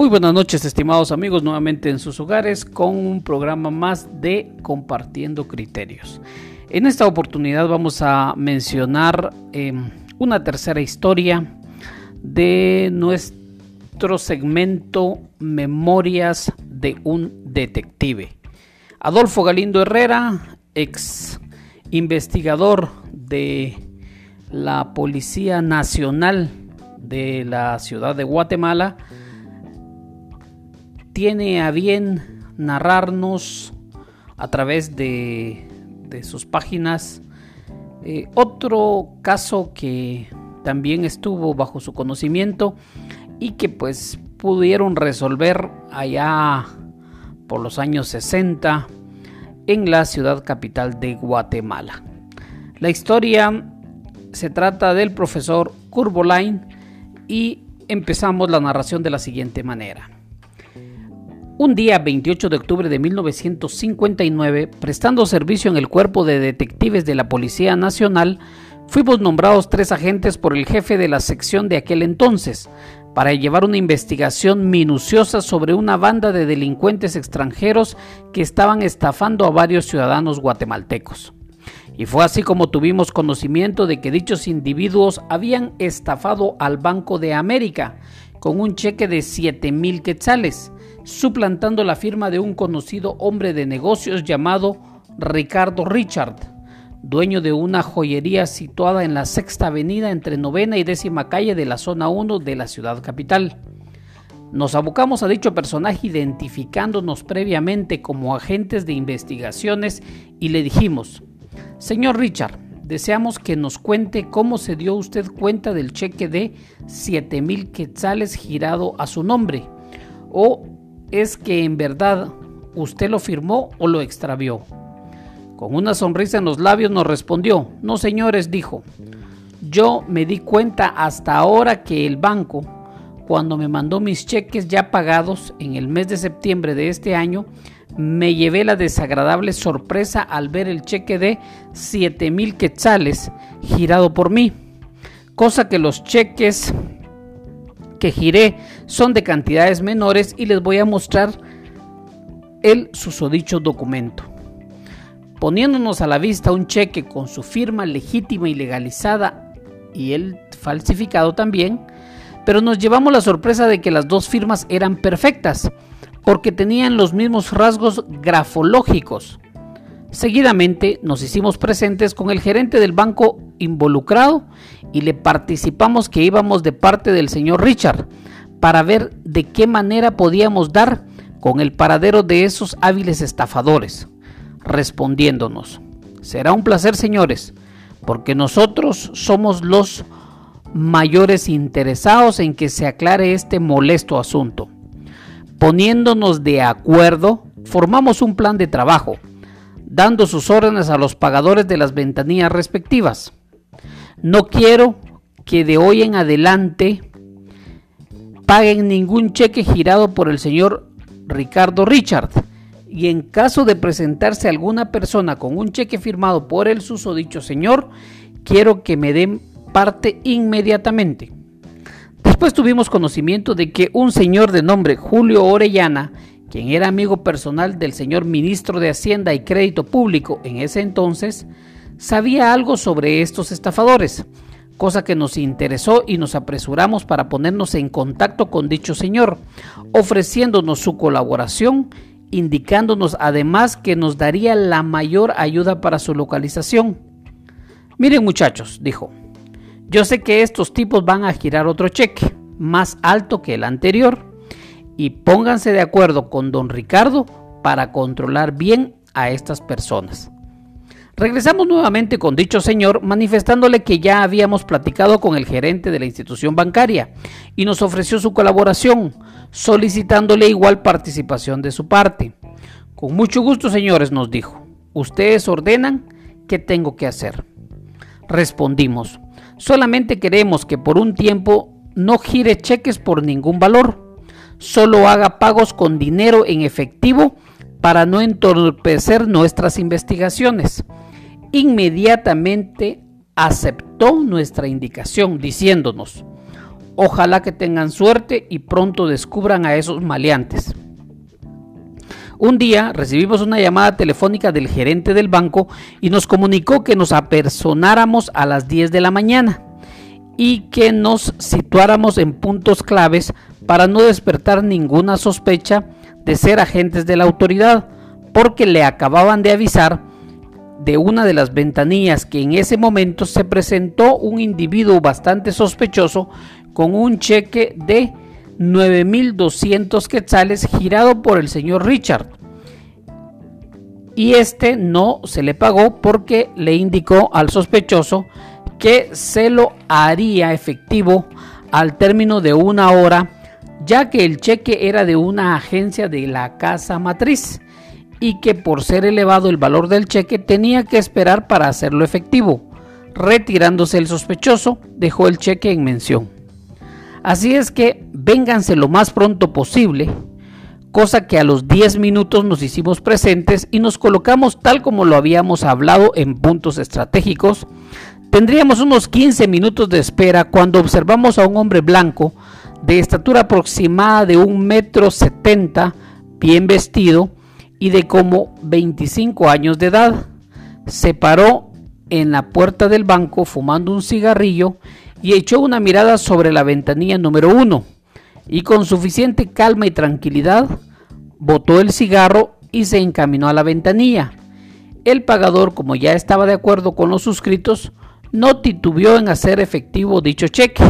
Muy buenas noches, estimados amigos, nuevamente en sus hogares con un programa más de Compartiendo Criterios. En esta oportunidad vamos a mencionar em, una tercera historia de nuestro segmento Memorias de un Detective. Adolfo Galindo Herrera, ex investigador de la Policía Nacional de la ciudad de Guatemala, tiene a bien narrarnos a través de, sus páginas eh, otro caso que también estuvo bajo su conocimiento y que pues pudieron resolver allá por los años 60 en la ciudad capital de Guatemala. La historia se trata del profesor Curvolain y empezamos la narración de la siguiente manera. Un día 28 de octubre de 1959, prestando servicio en el cuerpo de detectives de la Policía Nacional, fuimos nombrados tres agentes por el jefe de la sección de aquel entonces, para llevar una investigación minuciosa sobre una banda de delincuentes extranjeros que estaban estafando a varios ciudadanos guatemaltecos. Y fue así como tuvimos conocimiento de que dichos individuos habían estafado al Banco de América con un cheque de 7 mil quetzales, suplantando la firma de un conocido hombre de negocios llamado Ricardo Richard, dueño de una joyería situada en la sexta avenida entre novena y décima calle de la zona 1 de la ciudad capital. Nos abocamos a dicho personaje identificándonos previamente como agentes de investigaciones y le dijimos, Señor Richard, deseamos que nos cuente cómo se dio usted cuenta del cheque de 7 mil quetzales girado a su nombre, o es que en verdad usted lo firmó o lo extravió. Con una sonrisa en los labios nos respondió, no señores, dijo, yo me di cuenta hasta ahora que el banco, cuando me mandó mis cheques ya pagados en el mes de septiembre de este año, me llevé la desagradable sorpresa al ver el cheque de 7 mil quetzales girado por mí, cosa que los cheques que giré son de cantidades menores y les voy a mostrar el susodicho documento. Poniéndonos a la vista un cheque con su firma legítima y legalizada y el falsificado también, pero nos llevamos la sorpresa de que las dos firmas eran perfectas, porque tenían los mismos rasgos grafológicos. Seguidamente nos hicimos presentes con el gerente del banco involucrado y le participamos que íbamos de parte del señor Richard para ver de qué manera podíamos dar con el paradero de esos hábiles estafadores, respondiéndonos, será un placer señores, porque nosotros somos los mayores interesados en que se aclare este molesto asunto. Poniéndonos de acuerdo, formamos un plan de trabajo, dando sus órdenes a los pagadores de las ventanillas respectivas. No quiero que de hoy en adelante paguen ningún cheque girado por el señor Ricardo Richard. Y en caso de presentarse alguna persona con un cheque firmado por el susodicho señor, quiero que me den parte inmediatamente. Después tuvimos conocimiento de que un señor de nombre Julio Orellana, quien era amigo personal del señor ministro de Hacienda y Crédito Público en ese entonces, sabía algo sobre estos estafadores, cosa que nos interesó y nos apresuramos para ponernos en contacto con dicho señor, ofreciéndonos su colaboración, indicándonos además que nos daría la mayor ayuda para su localización. Miren muchachos, dijo, yo sé que estos tipos van a girar otro cheque más alto que el anterior y pónganse de acuerdo con don Ricardo para controlar bien a estas personas. Regresamos nuevamente con dicho señor manifestándole que ya habíamos platicado con el gerente de la institución bancaria y nos ofreció su colaboración, solicitándole igual participación de su parte. Con mucho gusto, señores, nos dijo. Ustedes ordenan qué tengo que hacer. Respondimos, Solamente queremos que por un tiempo no gire cheques por ningún valor. Solo haga pagos con dinero en efectivo para no entorpecer nuestras investigaciones. Inmediatamente aceptó nuestra indicación diciéndonos, ojalá que tengan suerte y pronto descubran a esos maleantes. Un día recibimos una llamada telefónica del gerente del banco y nos comunicó que nos apersonáramos a las 10 de la mañana y que nos situáramos en puntos claves para no despertar ninguna sospecha de ser agentes de la autoridad, porque le acababan de avisar de una de las ventanillas que en ese momento se presentó un individuo bastante sospechoso con un cheque de 9.200 quetzales girado por el señor Richard. Y este no se le pagó porque le indicó al sospechoso que se lo haría efectivo al término de una hora, ya que el cheque era de una agencia de la casa matriz y que por ser elevado el valor del cheque tenía que esperar para hacerlo efectivo. Retirándose el sospechoso, dejó el cheque en mención. Así es que vénganse lo más pronto posible, cosa que a los 10 minutos nos hicimos presentes y nos colocamos tal como lo habíamos hablado en puntos estratégicos. Tendríamos unos 15 minutos de espera cuando observamos a un hombre blanco de estatura aproximada de un metro setenta, bien vestido y de como 25 años de edad. Se paró en la puerta del banco fumando un cigarrillo y echó una mirada sobre la ventanilla número uno y con suficiente calma y tranquilidad botó el cigarro y se encaminó a la ventanilla. El pagador, como ya estaba de acuerdo con los suscritos, no titubeó en hacer efectivo dicho cheque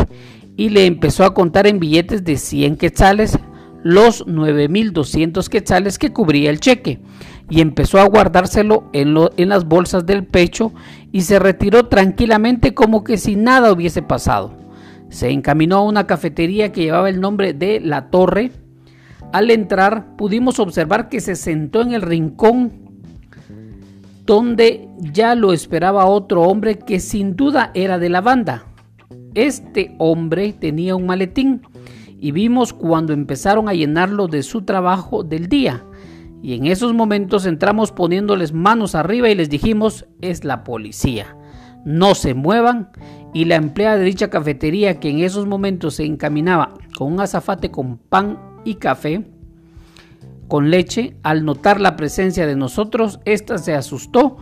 y le empezó a contar en billetes de 100 quetzales los 9.200 quetzales que cubría el cheque y empezó a guardárselo en, en las bolsas del pecho y se retiró tranquilamente como que si nada hubiese pasado. Se encaminó a una cafetería que llevaba el nombre de La Torre. Al entrar pudimos observar que se sentó en el rincón donde ya lo esperaba otro hombre que sin duda era de la banda. Este hombre tenía un maletín y vimos cuando empezaron a llenarlo de su trabajo del día. Y en esos momentos entramos poniéndoles manos arriba y les dijimos, es la policía. No se muevan. Y la empleada de dicha cafetería que en esos momentos se encaminaba con un azafate con pan y café, con leche, al notar la presencia de nosotros, ésta se asustó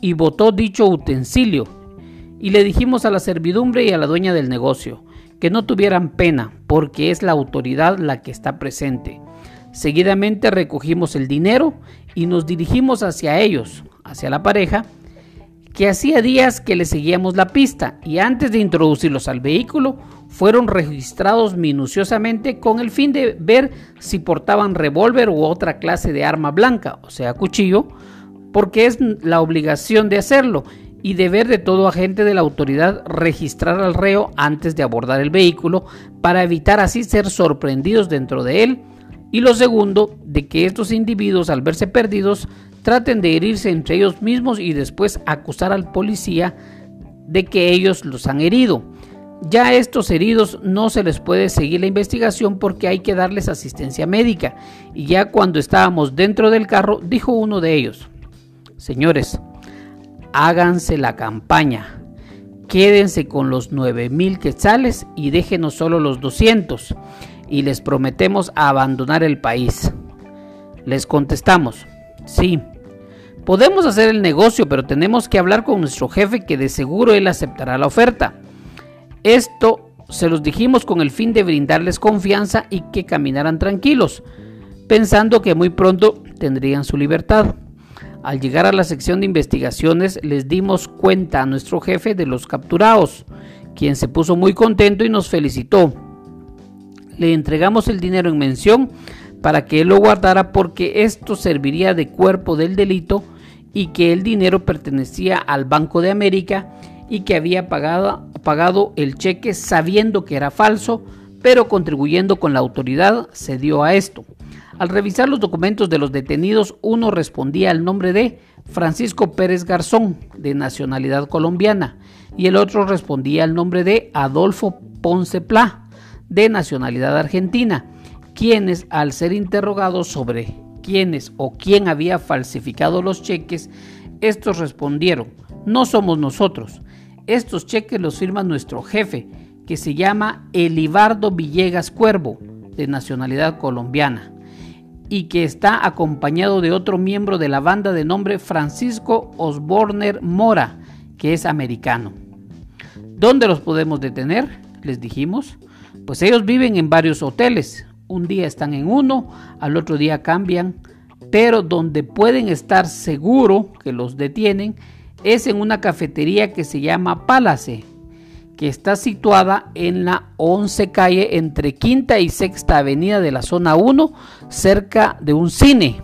y botó dicho utensilio. Y le dijimos a la servidumbre y a la dueña del negocio que no tuvieran pena, porque es la autoridad la que está presente. Seguidamente recogimos el dinero y nos dirigimos hacia ellos, hacia la pareja, que hacía días que le seguíamos la pista y antes de introducirlos al vehículo fueron registrados minuciosamente con el fin de ver si portaban revólver u otra clase de arma blanca, o sea, cuchillo, porque es la obligación de hacerlo y deber de todo agente de la autoridad registrar al reo antes de abordar el vehículo para evitar así ser sorprendidos dentro de él y lo segundo, de que estos individuos al verse perdidos traten de herirse entre ellos mismos y después acusar al policía de que ellos los han herido. Ya a estos heridos no se les puede seguir la investigación porque hay que darles asistencia médica. Y ya cuando estábamos dentro del carro, dijo uno de ellos, señores, háganse la campaña, quédense con los 9 mil quetzales y déjenos solo los 200 y les prometemos abandonar el país. Les contestamos, sí, podemos hacer el negocio, pero tenemos que hablar con nuestro jefe que de seguro él aceptará la oferta. Esto se los dijimos con el fin de brindarles confianza y que caminaran tranquilos, pensando que muy pronto tendrían su libertad. Al llegar a la sección de investigaciones les dimos cuenta a nuestro jefe de los capturados, quien se puso muy contento y nos felicitó le entregamos el dinero en mención para que él lo guardara porque esto serviría de cuerpo del delito y que el dinero pertenecía al Banco de América y que había pagado, el cheque sabiendo que era falso, pero contribuyendo con la autoridad se dio a esto. Al revisar los documentos de los detenidos, uno respondía al nombre de Francisco Pérez Garzón, de nacionalidad colombiana, y el otro respondía al nombre de Adolfo Ponce Pla, de nacionalidad argentina, quienes al ser interrogados sobre quiénes o quién había falsificado los cheques, estos respondieron, no somos nosotros, estos cheques los firma nuestro jefe, que se llama Elibardo Villegas Cuervo, de nacionalidad colombiana, y que está acompañado de otro miembro de la banda de nombre Francisco Osborner Mora, que es americano. ¿Dónde los podemos detener? Les dijimos. Pues ellos viven en varios hoteles. Un día están en uno, al otro día cambian, pero donde pueden estar seguro que los detienen es en una cafetería que se llama Palace, que está situada en la 11 calle entre Quinta y Sexta Avenida de la zona 1, cerca de un cine.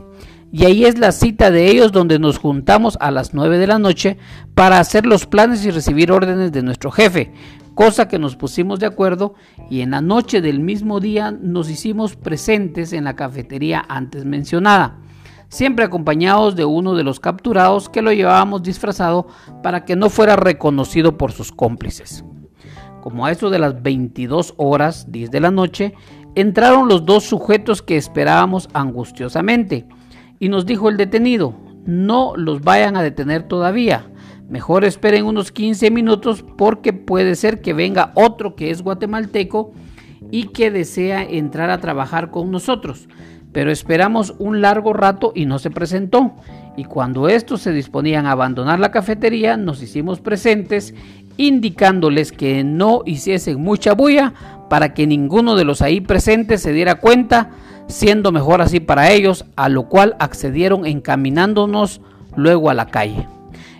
Y ahí es la cita de ellos donde nos juntamos a las 9 de la noche para hacer los planes y recibir órdenes de nuestro jefe, cosa que nos pusimos de acuerdo y en la noche del mismo día nos hicimos presentes en la cafetería antes mencionada, siempre acompañados de uno de los capturados que lo llevábamos disfrazado para que no fuera reconocido por sus cómplices. Como a eso de las 22 horas 10 de la noche, entraron los dos sujetos que esperábamos angustiosamente y nos dijo el detenido, no los vayan a detener todavía, mejor esperen unos 15 minutos porque puede ser que venga otro que es guatemalteco y que desea entrar a trabajar con nosotros. Pero esperamos un largo rato y no se presentó. Y cuando estos se disponían a abandonar la cafetería, nos hicimos presentes indicándoles que no hiciesen mucha bulla para que ninguno de los ahí presentes se diera cuenta, siendo mejor así para ellos, a lo cual accedieron encaminándonos luego a la calle.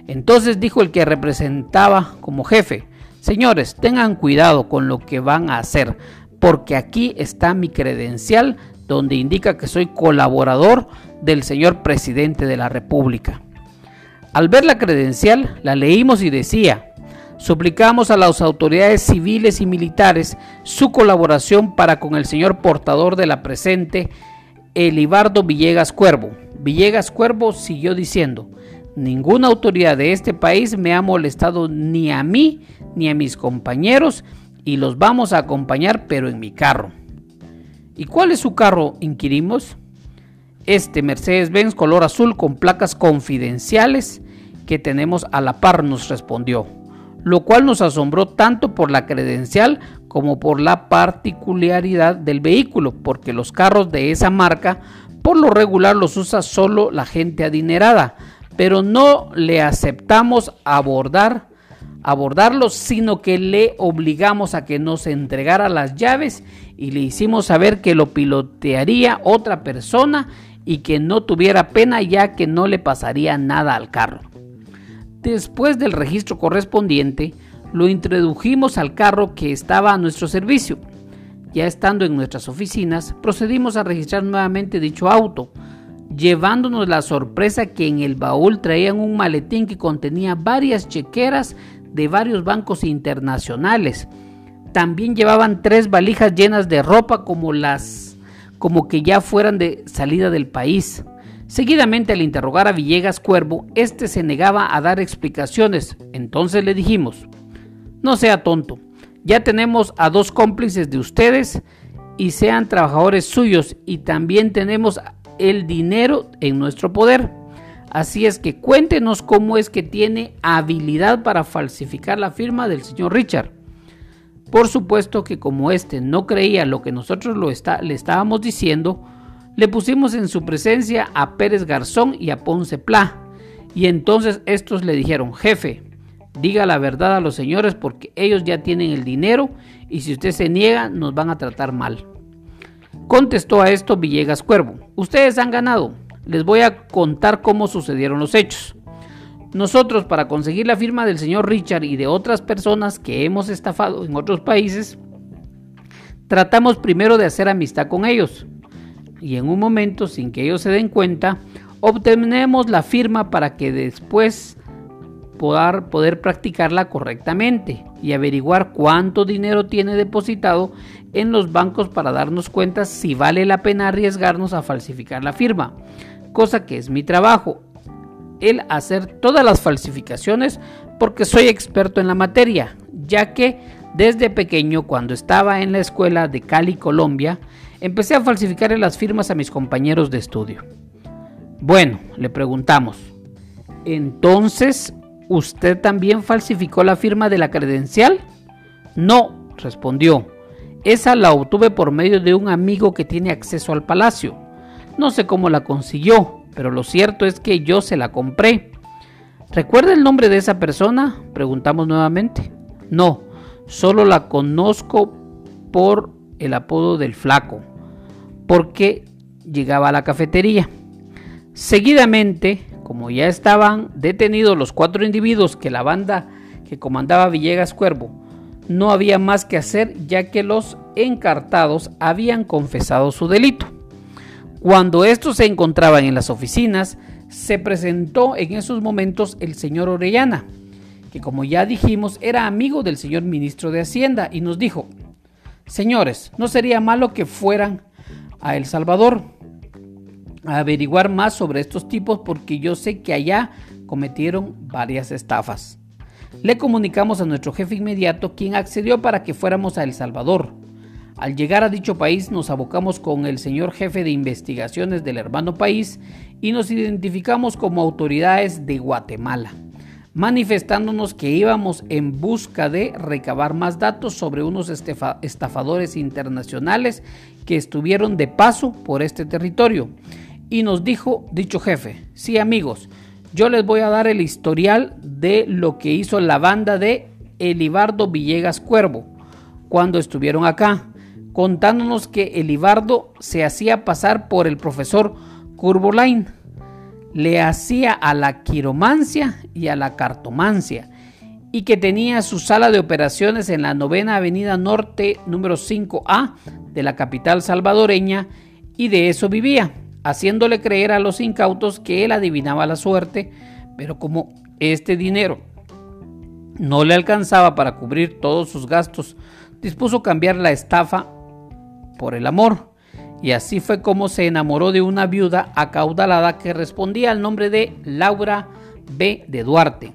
Entonces dijo el que representaba como jefe, señores, tengan cuidado con lo que van a hacer, porque aquí está mi credencial donde indica que soy colaborador del señor presidente de la República. Al ver la credencial, la leímos y decía, Suplicamos a las autoridades civiles y militares su colaboración para con el señor portador de la presente, Elibardo Villegas Cuervo. Villegas Cuervo siguió diciendo, ninguna autoridad de este país me ha molestado ni a mí ni a mis compañeros y los vamos a acompañar pero en mi carro. ¿Y cuál es su carro? inquirimos. Este Mercedes-Benz color azul con placas confidenciales que tenemos a la par nos respondió lo cual nos asombró tanto por la credencial como por la particularidad del vehículo, porque los carros de esa marca por lo regular los usa solo la gente adinerada, pero no le aceptamos abordar abordarlos, sino que le obligamos a que nos entregara las llaves y le hicimos saber que lo pilotearía otra persona y que no tuviera pena ya que no le pasaría nada al carro. Después del registro correspondiente, lo introdujimos al carro que estaba a nuestro servicio. Ya estando en nuestras oficinas, procedimos a registrar nuevamente dicho auto, llevándonos la sorpresa que en el baúl traían un maletín que contenía varias chequeras de varios bancos internacionales. También llevaban tres valijas llenas de ropa como las como que ya fueran de salida del país. Seguidamente al interrogar a Villegas Cuervo, este se negaba a dar explicaciones. Entonces le dijimos, no sea tonto, ya tenemos a dos cómplices de ustedes y sean trabajadores suyos y también tenemos el dinero en nuestro poder. Así es que cuéntenos cómo es que tiene habilidad para falsificar la firma del señor Richard. Por supuesto que como este no creía lo que nosotros le estábamos diciendo, le pusimos en su presencia a Pérez Garzón y a Ponce Pla. Y entonces estos le dijeron, jefe, diga la verdad a los señores porque ellos ya tienen el dinero y si usted se niega nos van a tratar mal. Contestó a esto Villegas Cuervo, ustedes han ganado, les voy a contar cómo sucedieron los hechos. Nosotros para conseguir la firma del señor Richard y de otras personas que hemos estafado en otros países, tratamos primero de hacer amistad con ellos y en un momento, sin que ellos se den cuenta, obtenemos la firma para que después poder, poder practicarla correctamente y averiguar cuánto dinero tiene depositado en los bancos para darnos cuenta si vale la pena arriesgarnos a falsificar la firma, cosa que es mi trabajo, el hacer todas las falsificaciones porque soy experto en la materia, ya que desde pequeño cuando estaba en la escuela de Cali, Colombia, empecé a falsificar las firmas a mis compañeros de estudio. Bueno, le preguntamos, entonces, ¿usted también falsificó la firma de la credencial? No, respondió. Esa la obtuve por medio de un amigo que tiene acceso al palacio. No sé cómo la consiguió, pero lo cierto es que yo se la compré. ¿Recuerda el nombre de esa persona? Preguntamos nuevamente. No, solo la conozco por el apodo del flaco, porque llegaba a la cafetería. Seguidamente, como ya estaban detenidos los cuatro individuos que la banda que comandaba Villegas Cuervo no había más que hacer ya que los encartados habían confesado su delito. Cuando estos se encontraban en las oficinas, se presentó en esos momentos el señor Orellana, que como ya dijimos era amigo del señor ministro de Hacienda y nos dijo, señores, no sería malo que fueran a El Salvador averiguar más sobre estos tipos porque yo sé que allá cometieron varias estafas. Le comunicamos a nuestro jefe inmediato quien accedió para que fuéramos a El Salvador. Al llegar a dicho país nos abocamos con el señor jefe de investigaciones del hermano país y nos identificamos como autoridades de Guatemala, manifestándonos que íbamos en busca de recabar más datos sobre unos estafadores internacionales que estuvieron de paso por este territorio. Y nos dijo dicho jefe, sí amigos, yo les voy a dar el historial de lo que hizo la banda de Elibardo Villegas Cuervo cuando estuvieron acá contándonos que Elibardo se hacía pasar por el profesor Curbolain, le hacía a la quiromancia y a la cartomancia, y que tenía su sala de operaciones en la novena avenida norte número 5A de la capital salvadoreña, y de eso vivía, haciéndole creer a los incautos que él adivinaba la suerte, pero como este dinero no le alcanzaba para cubrir todos sus gastos, dispuso cambiar la estafa por el amor. Y así fue como se enamoró de una viuda acaudalada que respondía al nombre de Laura B. de Duarte.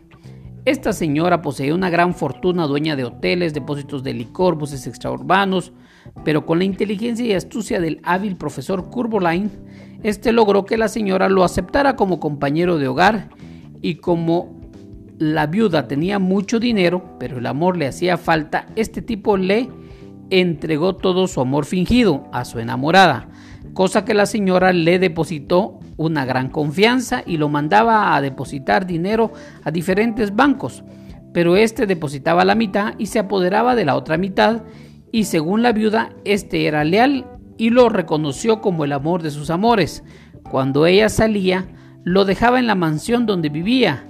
Esta señora poseía una gran fortuna, dueña de hoteles, depósitos de licor, buses extraurbanos, pero con la inteligencia y astucia del hábil profesor Curboline, este logró que la señora lo aceptara como compañero de hogar y como la viuda tenía mucho dinero, pero el amor le hacía falta, este tipo le entregó todo su amor fingido a su enamorada, cosa que la señora le depositó una gran confianza y lo mandaba a depositar dinero a diferentes bancos, pero este depositaba la mitad y se apoderaba de la otra mitad y según la viuda este era leal y lo reconoció como el amor de sus amores. Cuando ella salía, lo dejaba en la mansión donde vivía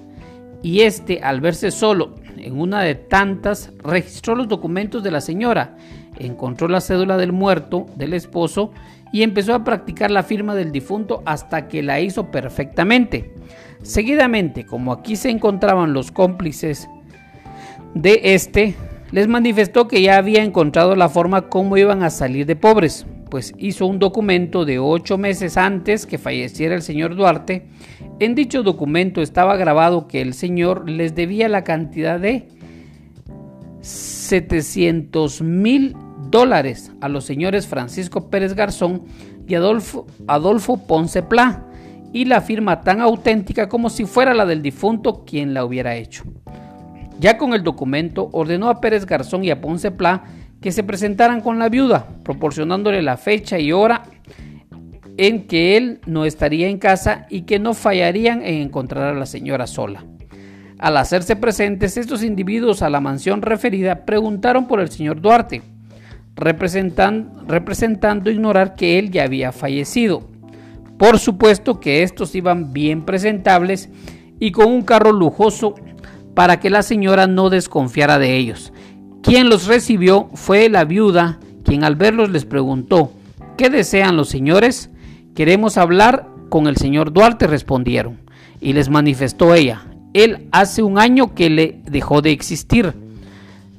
y este al verse solo en una de tantas registró los documentos de la señora encontró la cédula del muerto, del esposo, y empezó a practicar la firma del difunto hasta que la hizo perfectamente. Seguidamente, como aquí se encontraban los cómplices de este, les manifestó que ya había encontrado la forma como iban a salir de pobres, pues hizo un documento de ocho meses antes que falleciera el señor Duarte. En dicho documento estaba grabado que el señor les debía la cantidad de 700 mil dólares a los señores Francisco Pérez Garzón y Adolfo, Adolfo Ponce Pla, y la firma tan auténtica como si fuera la del difunto quien la hubiera hecho. Ya con el documento, ordenó a Pérez Garzón y a Ponce Pla que se presentaran con la viuda, proporcionándole la fecha y hora en que él no estaría en casa y que no fallarían en encontrar a la señora sola. Al hacerse presentes estos individuos a la mansión referida, preguntaron por el señor Duarte, representando ignorar que él ya había fallecido. Por supuesto que estos iban bien presentables y con un carro lujoso para que la señora no desconfiara de ellos. Quien los recibió fue la viuda, quien al verlos les preguntó, ¿qué desean los señores? Queremos hablar con el señor Duarte, respondieron, y les manifestó ella, él hace un año que le dejó de existir.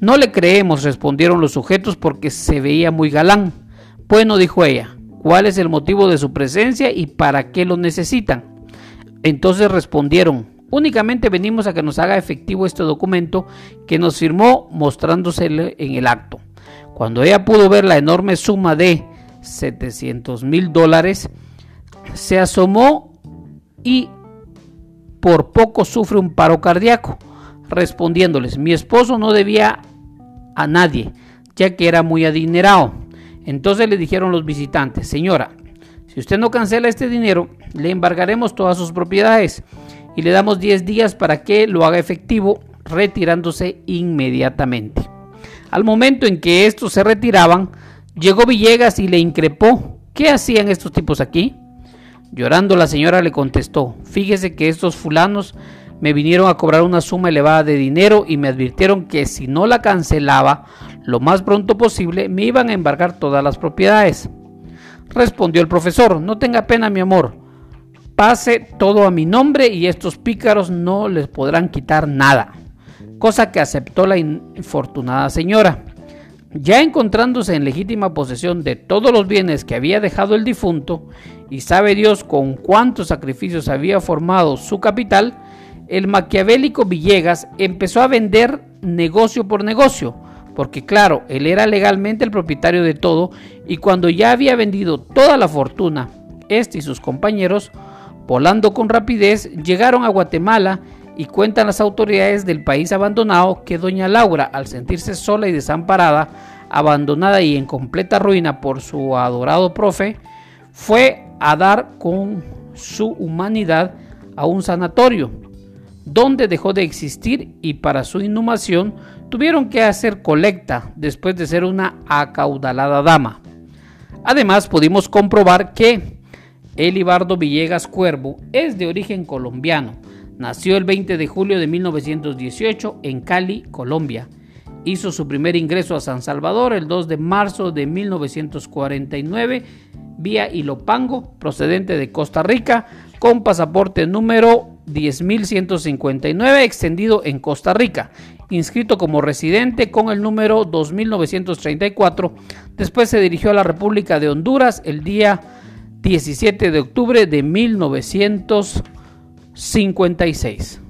No le creemos, respondieron los sujetos, porque se veía muy galán. Bueno, dijo ella, ¿cuál es el motivo de su presencia y para qué lo necesitan? Entonces respondieron, únicamente venimos a que nos haga efectivo este documento que nos firmó mostrándosele en el acto. Cuando ella pudo ver la enorme suma de 700 mil dólares, se asomó y por poco sufre un paro cardíaco respondiéndoles, mi esposo no debía a nadie, ya que era muy adinerado. Entonces le dijeron los visitantes, señora, si usted no cancela este dinero, le embargaremos todas sus propiedades y le damos 10 días para que lo haga efectivo, retirándose inmediatamente. Al momento en que estos se retiraban, llegó Villegas y le increpó, ¿qué hacían estos tipos aquí? Llorando la señora le contestó, fíjese que estos fulanos me vinieron a cobrar una suma elevada de dinero y me advirtieron que si no la cancelaba lo más pronto posible me iban a embargar todas las propiedades. Respondió el profesor, no tenga pena mi amor, pase todo a mi nombre y estos pícaros no les podrán quitar nada, cosa que aceptó la infortunada señora. Ya encontrándose en legítima posesión de todos los bienes que había dejado el difunto, y sabe Dios con cuántos sacrificios había formado su capital, el maquiavélico Villegas empezó a vender negocio por negocio, porque claro, él era legalmente el propietario de todo y cuando ya había vendido toda la fortuna, este y sus compañeros, volando con rapidez, llegaron a Guatemala y cuentan las autoridades del país abandonado que doña Laura, al sentirse sola y desamparada, abandonada y en completa ruina por su adorado profe, fue a dar con su humanidad a un sanatorio donde dejó de existir y para su inhumación tuvieron que hacer colecta después de ser una acaudalada dama. Además pudimos comprobar que Elibardo Villegas Cuervo es de origen colombiano. Nació el 20 de julio de 1918 en Cali, Colombia. Hizo su primer ingreso a San Salvador el 2 de marzo de 1949 vía Ilopango, procedente de Costa Rica, con pasaporte número 10.159 extendido en Costa Rica, inscrito como residente con el número 2934. Después se dirigió a la República de Honduras el día 17 de octubre de 1956.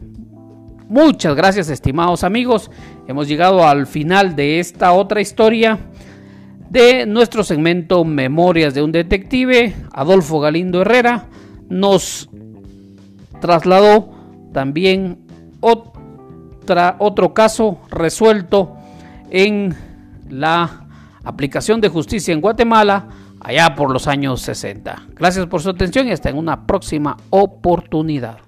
Muchas gracias estimados amigos. Hemos llegado al final de esta otra historia de nuestro segmento Memorias de un Detective. Adolfo Galindo Herrera nos trasladó también otra, otro caso resuelto en la aplicación de justicia en Guatemala allá por los años 60. Gracias por su atención y hasta en una próxima oportunidad.